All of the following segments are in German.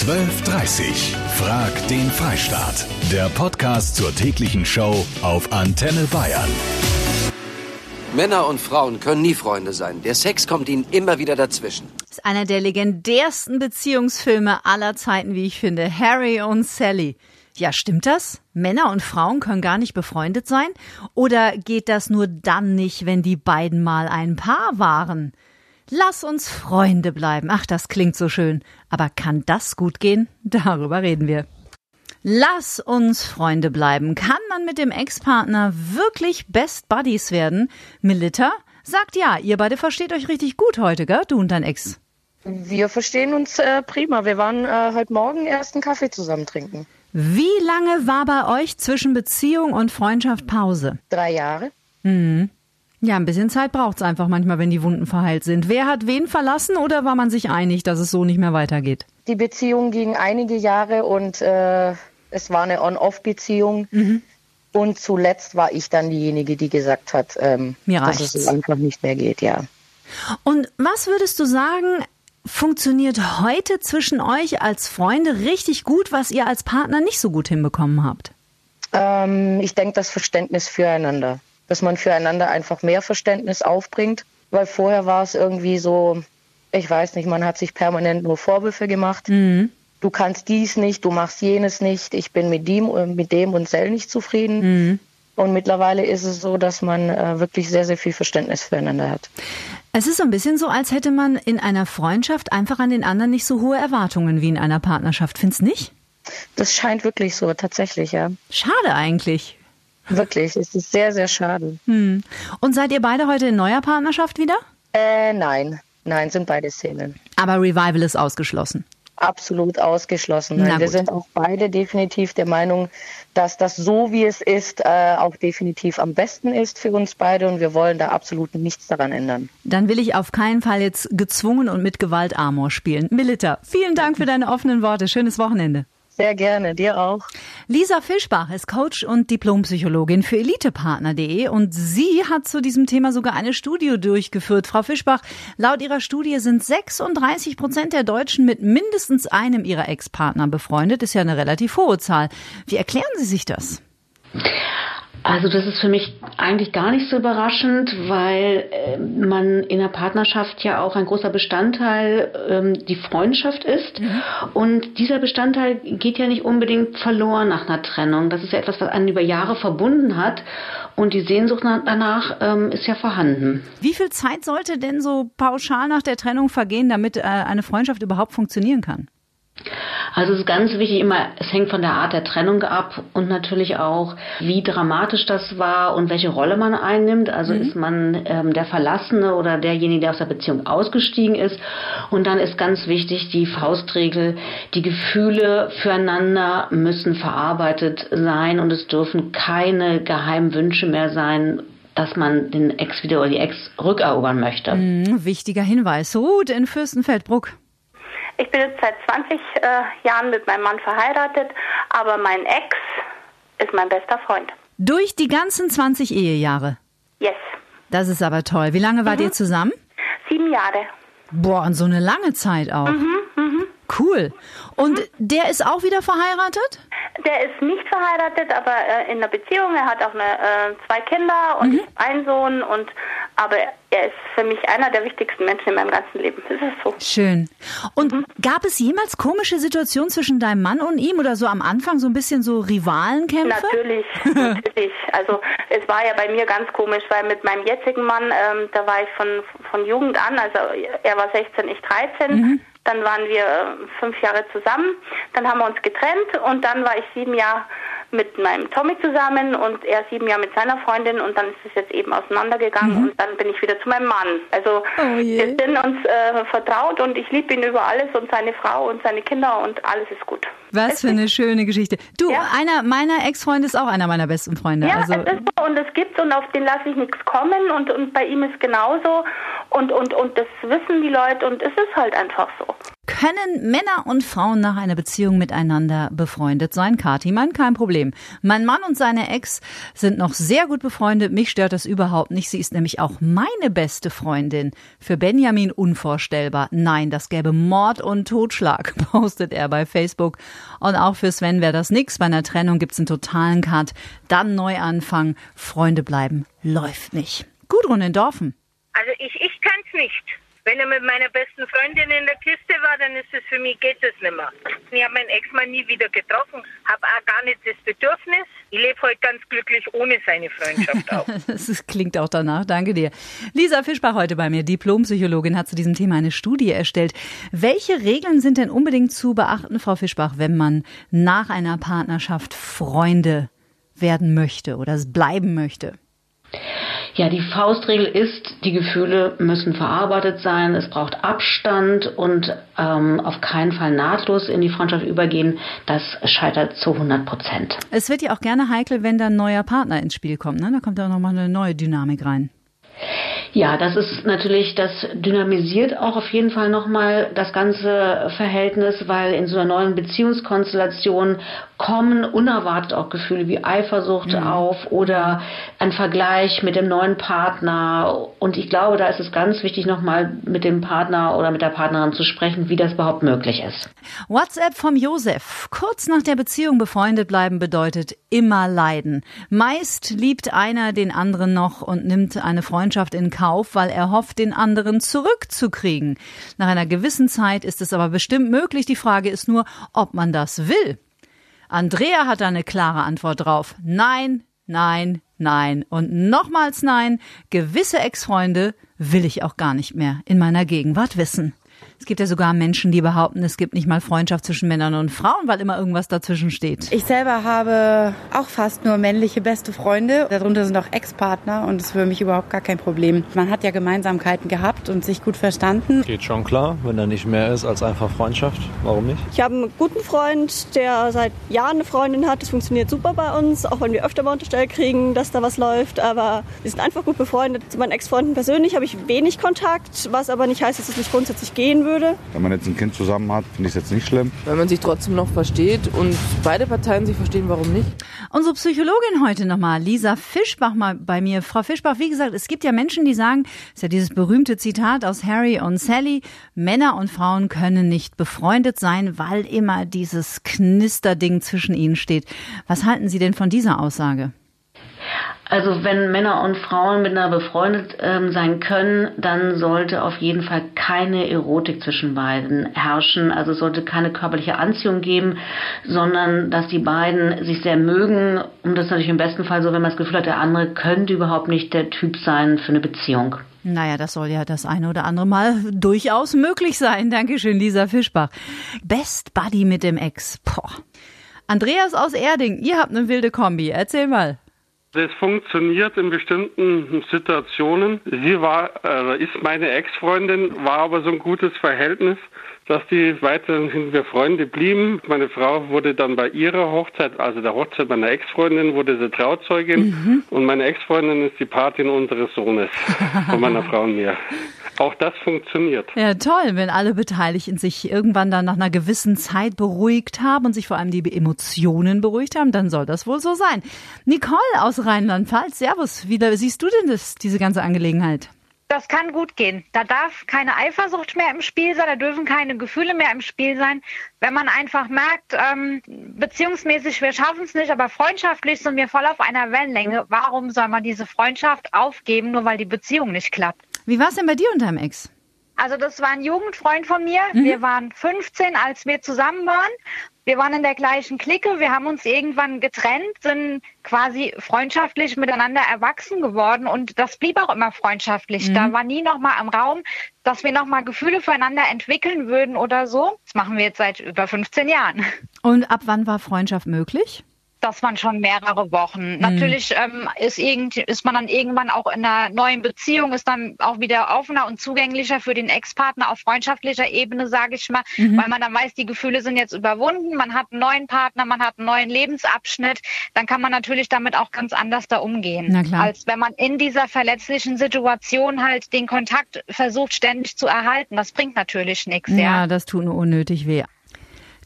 1230. Frag den Freistaat. Der Podcast zur täglichen Show auf Antenne Bayern. Männer und Frauen können nie Freunde sein. Der Sex kommt ihnen immer wieder dazwischen. Das ist einer der legendärsten Beziehungsfilme aller Zeiten, wie ich finde. Harry und Sally. Ja, stimmt das? Männer und Frauen können gar nicht befreundet sein? Oder geht das nur dann nicht, wenn die beiden mal ein Paar waren? Lass uns Freunde bleiben. Ach, das klingt so schön. Aber kann das gut gehen? Darüber reden wir. Lass uns Freunde bleiben. Kann man mit dem Ex-Partner wirklich Best Buddies werden? Melitta sagt ja, ihr beide versteht euch richtig gut heute, gell? Du und dein Ex. Wir verstehen uns äh, prima. Wir waren äh, heute Morgen erst einen Kaffee zusammen trinken. Wie lange war bei euch zwischen Beziehung und Freundschaft Pause? Drei Jahre. Mhm. Ja, ein bisschen Zeit braucht's einfach manchmal, wenn die Wunden verheilt sind. Wer hat wen verlassen oder war man sich einig, dass es so nicht mehr weitergeht? Die Beziehung ging einige Jahre und äh, es war eine On-Off-Beziehung. Mhm. Und zuletzt war ich dann diejenige, die gesagt hat, ähm, dass es einfach nicht mehr geht, ja. Und was würdest du sagen, funktioniert heute zwischen euch als Freunde richtig gut, was ihr als Partner nicht so gut hinbekommen habt? Ähm, ich denke, das Verständnis füreinander. Dass man füreinander einfach mehr Verständnis aufbringt. Weil vorher war es irgendwie so, ich weiß nicht, man hat sich permanent nur Vorwürfe gemacht. Du kannst dies nicht, du machst jenes nicht, ich bin mit dem, äh, mit dem und Sell nicht zufrieden. Und mittlerweile ist es so, dass man äh, wirklich sehr, sehr viel Verständnis füreinander hat. Es ist so ein bisschen so, als hätte man in einer Freundschaft einfach an den anderen nicht so hohe Erwartungen wie in einer Partnerschaft. Findest nicht? Das scheint wirklich so, tatsächlich, ja. Schade eigentlich. Wirklich, es ist sehr, sehr schade. Hm. Und seid ihr beide heute in neuer Partnerschaft wieder? Äh, nein, nein, sind beide Szenen. Aber Revival ist ausgeschlossen. Absolut ausgeschlossen. Wir sind auch beide definitiv der Meinung, dass das so, wie es ist, äh, auch definitiv am besten ist für uns beide und wir wollen da absolut nichts daran ändern. Dann will ich auf keinen Fall jetzt gezwungen und mit Gewalt Amor spielen. Melitta, vielen Dank für deine offenen Worte. Schönes Wochenende. Sehr gerne, dir auch. Lisa Fischbach ist Coach und Diplompsychologin für Elitepartner.de und sie hat zu diesem Thema sogar eine Studie durchgeführt. Frau Fischbach, laut ihrer Studie sind 36 Prozent der Deutschen mit mindestens einem ihrer Ex-Partner befreundet. Ist ja eine relativ hohe Zahl. Wie erklären Sie sich das? Also das ist für mich eigentlich gar nicht so überraschend, weil äh, man in der Partnerschaft ja auch ein großer Bestandteil ähm, die Freundschaft ist. Und dieser Bestandteil geht ja nicht unbedingt verloren nach einer Trennung. Das ist ja etwas, was einen über Jahre verbunden hat. Und die Sehnsucht nach, danach ähm, ist ja vorhanden. Wie viel Zeit sollte denn so pauschal nach der Trennung vergehen, damit äh, eine Freundschaft überhaupt funktionieren kann? Also es ist ganz wichtig immer, es hängt von der Art der Trennung ab und natürlich auch, wie dramatisch das war und welche Rolle man einnimmt. Also ist man ähm, der Verlassene oder derjenige, der aus der Beziehung ausgestiegen ist. Und dann ist ganz wichtig die Faustregel, die Gefühle füreinander müssen verarbeitet sein und es dürfen keine geheimen Wünsche mehr sein, dass man den Ex wieder oder die Ex rückerobern möchte. Hm, wichtiger Hinweis. Ruth in Fürstenfeldbruck. Ich bin jetzt seit 20 äh, Jahren mit meinem Mann verheiratet, aber mein Ex ist mein bester Freund. Durch die ganzen 20 Ehejahre. Yes. Das ist aber toll. Wie lange wart ihr zusammen? Sieben Jahre. Boah, und so eine lange Zeit auch. Cool. Und der ist auch wieder verheiratet? Der ist nicht verheiratet, aber äh, in einer Beziehung. Er hat auch eine, äh, zwei Kinder und hab einen Sohn. Und, aber er ist für mich einer der wichtigsten Menschen in meinem ganzen Leben. Das ist so. Schön. Und gab es jemals komische Situationen zwischen deinem Mann und ihm oder so am Anfang so ein bisschen so Rivalenkämpfe? Natürlich, natürlich. Also es war ja bei mir ganz komisch, weil mit meinem jetzigen Mann, ähm, da war ich von, von Jugend an, also er war 16, ich 13. Dann waren wir äh, fünf Jahre zusammen. Dann haben wir uns getrennt und dann war ich sieben Jahre mit meinem Tommy zusammen und er sieben Jahre mit seiner Freundin und dann ist es jetzt eben auseinandergegangen und dann bin ich wieder zu meinem Mann. Also Oh wir sind uns äh, vertraut und ich liebe ihn über alles und seine Frau und seine Kinder und alles ist gut. Was für eine schöne Geschichte. Du, Ja. einer meiner Ex-Freunde ist auch einer meiner besten Freunde. Ja, also, es ist so und es gibt's und auf den lasse ich nichts kommen und, und bei ihm ist genauso und, und, und das wissen die Leute und es ist halt einfach so. Können Männer und Frauen nach einer Beziehung miteinander befreundet sein? Kati meint kein Problem. Mein Mann und seine Ex sind noch sehr gut befreundet. Mich stört das überhaupt nicht. Sie ist nämlich auch meine beste Freundin. Für Benjamin unvorstellbar. Nein, das gäbe Mord und Totschlag, postet er bei Facebook. Und auch für Sven wäre das nix. Bei einer Trennung gibt's einen totalen Cut. Dann Neuanfang. Freunde bleiben. Läuft nicht. Gudrun in Dorfen. Also ich, ich kann's nicht. Wenn er mit meiner besten Freundin in der Kiste war, dann ist es für mich, geht es nicht mehr. Ich habe meinen Ex-Mann nie wieder getroffen, habe auch gar nicht das Bedürfnis. Ich lebe heute ganz glücklich ohne seine Freundschaft auch. das klingt auch danach, danke dir. Lisa Fischbach heute bei mir, Diplompsychologin, hat zu diesem Thema eine Studie erstellt. Welche Regeln sind denn unbedingt zu beachten, Frau Fischbach, wenn man nach einer Partnerschaft Freunde werden möchte oder es bleiben möchte? Ja, die Faustregel ist, die Gefühle müssen verarbeitet sein, es braucht Abstand und ähm, auf keinen Fall nahtlos in die Freundschaft übergehen. Das scheitert zu 100 Prozent. Es wird ja auch gerne heikel, wenn da ein neuer Partner ins Spiel kommt. Ne? Da kommt ja auch nochmal eine neue Dynamik rein. Ja, das ist natürlich, das dynamisiert auch auf jeden Fall nochmal das ganze Verhältnis, weil in so einer neuen Beziehungskonstellation kommen unerwartet auch Gefühle wie Eifersucht mhm. auf oder ein Vergleich mit dem neuen Partner. Und ich glaube, da ist es ganz wichtig, nochmal mit dem Partner oder mit der Partnerin zu sprechen, wie das überhaupt möglich ist. WhatsApp vom Josef. Kurz nach der Beziehung befreundet bleiben bedeutet immer leiden. Meist liebt einer den anderen noch und nimmt eine Freundschaft in Kauf, weil er hofft, den anderen zurückzukriegen. Nach einer gewissen Zeit ist es aber bestimmt möglich. Die Frage ist nur, ob man das will. Andrea hat da eine klare Antwort drauf. Nein, nein, nein und nochmals nein. Gewisse Ex-Freunde will ich auch gar nicht mehr in meiner Gegenwart wissen. Es gibt ja sogar Menschen, die behaupten, es gibt nicht mal Freundschaft zwischen Männern und Frauen, weil immer irgendwas dazwischen steht. Ich selber habe auch fast nur männliche beste Freunde. Darunter sind auch Ex-Partner und das ist für mich überhaupt gar kein Problem. Man hat ja Gemeinsamkeiten gehabt und sich gut verstanden. Geht schon klar, wenn er nicht mehr ist als einfach Freundschaft. Warum nicht? Ich habe einen guten Freund, der seit Jahren eine Freundin hat. Das funktioniert super bei uns, auch wenn wir öfter mal unterstellt kriegen, dass da was läuft. Aber wir sind einfach gut befreundet. Zu meinen Ex-Freunden persönlich habe ich wenig Kontakt, was aber nicht heißt, dass es nicht grundsätzlich gehen würde würde. Wenn man jetzt ein Kind zusammen hat, finde ich es jetzt nicht schlimm. Wenn man sich trotzdem noch versteht und beide Parteien sich verstehen, warum nicht? Unsere Psychologin heute nochmal, Lisa Fischbach mal bei mir. Frau Fischbach, wie gesagt, es gibt ja Menschen, die sagen, ist ja dieses berühmte Zitat aus Harry und Sally, Männer und Frauen können nicht befreundet sein, weil immer dieses Knisterding zwischen ihnen steht. Was halten Sie denn von dieser Aussage? Also wenn Männer und Frauen miteinander befreundet ähm, sein können, dann sollte auf jeden Fall keine Erotik zwischen beiden herrschen. Also es sollte keine körperliche Anziehung geben, sondern dass die beiden sich sehr mögen. Und das ist natürlich im besten Fall so, wenn man das Gefühl hat, der andere könnte überhaupt nicht der Typ sein für eine Beziehung. Naja, das soll ja das eine oder andere Mal durchaus möglich sein. Dankeschön, Lisa Fischbach. Best Buddy mit dem Ex. Boah. Andreas aus Erding, ihr habt eine wilde Kombi. Erzähl mal. Das funktioniert in bestimmten Situationen. Sie war, äh, ist meine Ex-Freundin, war aber so ein gutes Verhältnis, dass die weiterhin wir Freunde blieben. Meine Frau wurde dann bei ihrer Hochzeit, also der Hochzeit meiner Ex-Freundin, wurde sie Trauzeugin mhm. und meine Ex-Freundin ist die Patin unseres Sohnes von meiner Frau und mir. Auch das funktioniert. Ja, toll, wenn alle Beteiligten sich irgendwann dann nach einer gewissen Zeit beruhigt haben und sich vor allem die Emotionen beruhigt haben, dann soll das wohl so sein. Nicole aus Rheinland-Pfalz, Servus, wie siehst du denn das, diese ganze Angelegenheit? Das kann gut gehen. Da darf keine Eifersucht mehr im Spiel sein, da dürfen keine Gefühle mehr im Spiel sein. Wenn man einfach merkt, ähm, beziehungsmäßig, wir schaffen es nicht, aber freundschaftlich sind wir voll auf einer Wellenlänge, warum soll man diese Freundschaft aufgeben, nur weil die Beziehung nicht klappt? Wie war es denn bei dir und deinem Ex? Also das war ein Jugendfreund von mir. Mhm. Wir waren 15, als wir zusammen waren. Wir waren in der gleichen Clique. Wir haben uns irgendwann getrennt, sind quasi freundschaftlich miteinander erwachsen geworden und das blieb auch immer freundschaftlich. Mhm. Da war nie noch mal im Raum, dass wir noch mal Gefühle füreinander entwickeln würden oder so. Das machen wir jetzt seit über 15 Jahren. Und ab wann war Freundschaft möglich? Das waren schon mehrere Wochen. Mhm. Natürlich ähm, ist, irgend, ist man dann irgendwann auch in einer neuen Beziehung, ist dann auch wieder offener und zugänglicher für den Ex-Partner auf freundschaftlicher Ebene, sage ich mal, mhm. weil man dann weiß, die Gefühle sind jetzt überwunden, man hat einen neuen Partner, man hat einen neuen Lebensabschnitt, dann kann man natürlich damit auch ganz anders da umgehen, als wenn man in dieser verletzlichen Situation halt den Kontakt versucht ständig zu erhalten. Das bringt natürlich nichts. Ja, ja, das tut nur unnötig weh.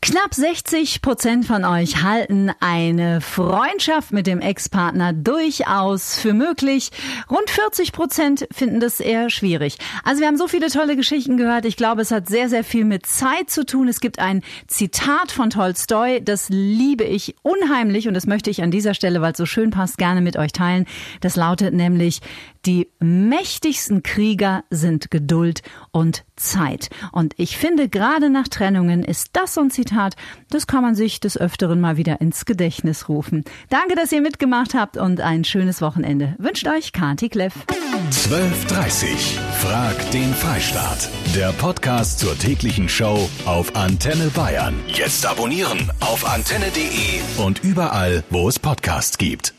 Knapp 60 Prozent von euch halten eine Freundschaft mit dem Ex-Partner durchaus für möglich. Rund 40 Prozent finden das eher schwierig. Also wir haben so viele tolle Geschichten gehört. Ich glaube, es hat sehr, sehr viel mit Zeit zu tun. Es gibt ein Zitat von Tolstoi, das liebe ich unheimlich und das möchte ich an dieser Stelle, weil es so schön passt, gerne mit euch teilen. Das lautet nämlich, die mächtigsten Krieger sind Geduld und Zeit. Und ich finde, gerade nach Trennungen ist das so ein Zitat, das kann man sich des Öfteren mal wieder ins Gedächtnis rufen. Danke, dass ihr mitgemacht habt und ein schönes Wochenende. Wünscht euch Kati Kleff. 12.30 Frag den Freistaat. Der Podcast zur täglichen Show auf Antenne Bayern. Jetzt abonnieren auf antenne.de und überall, wo es Podcasts gibt.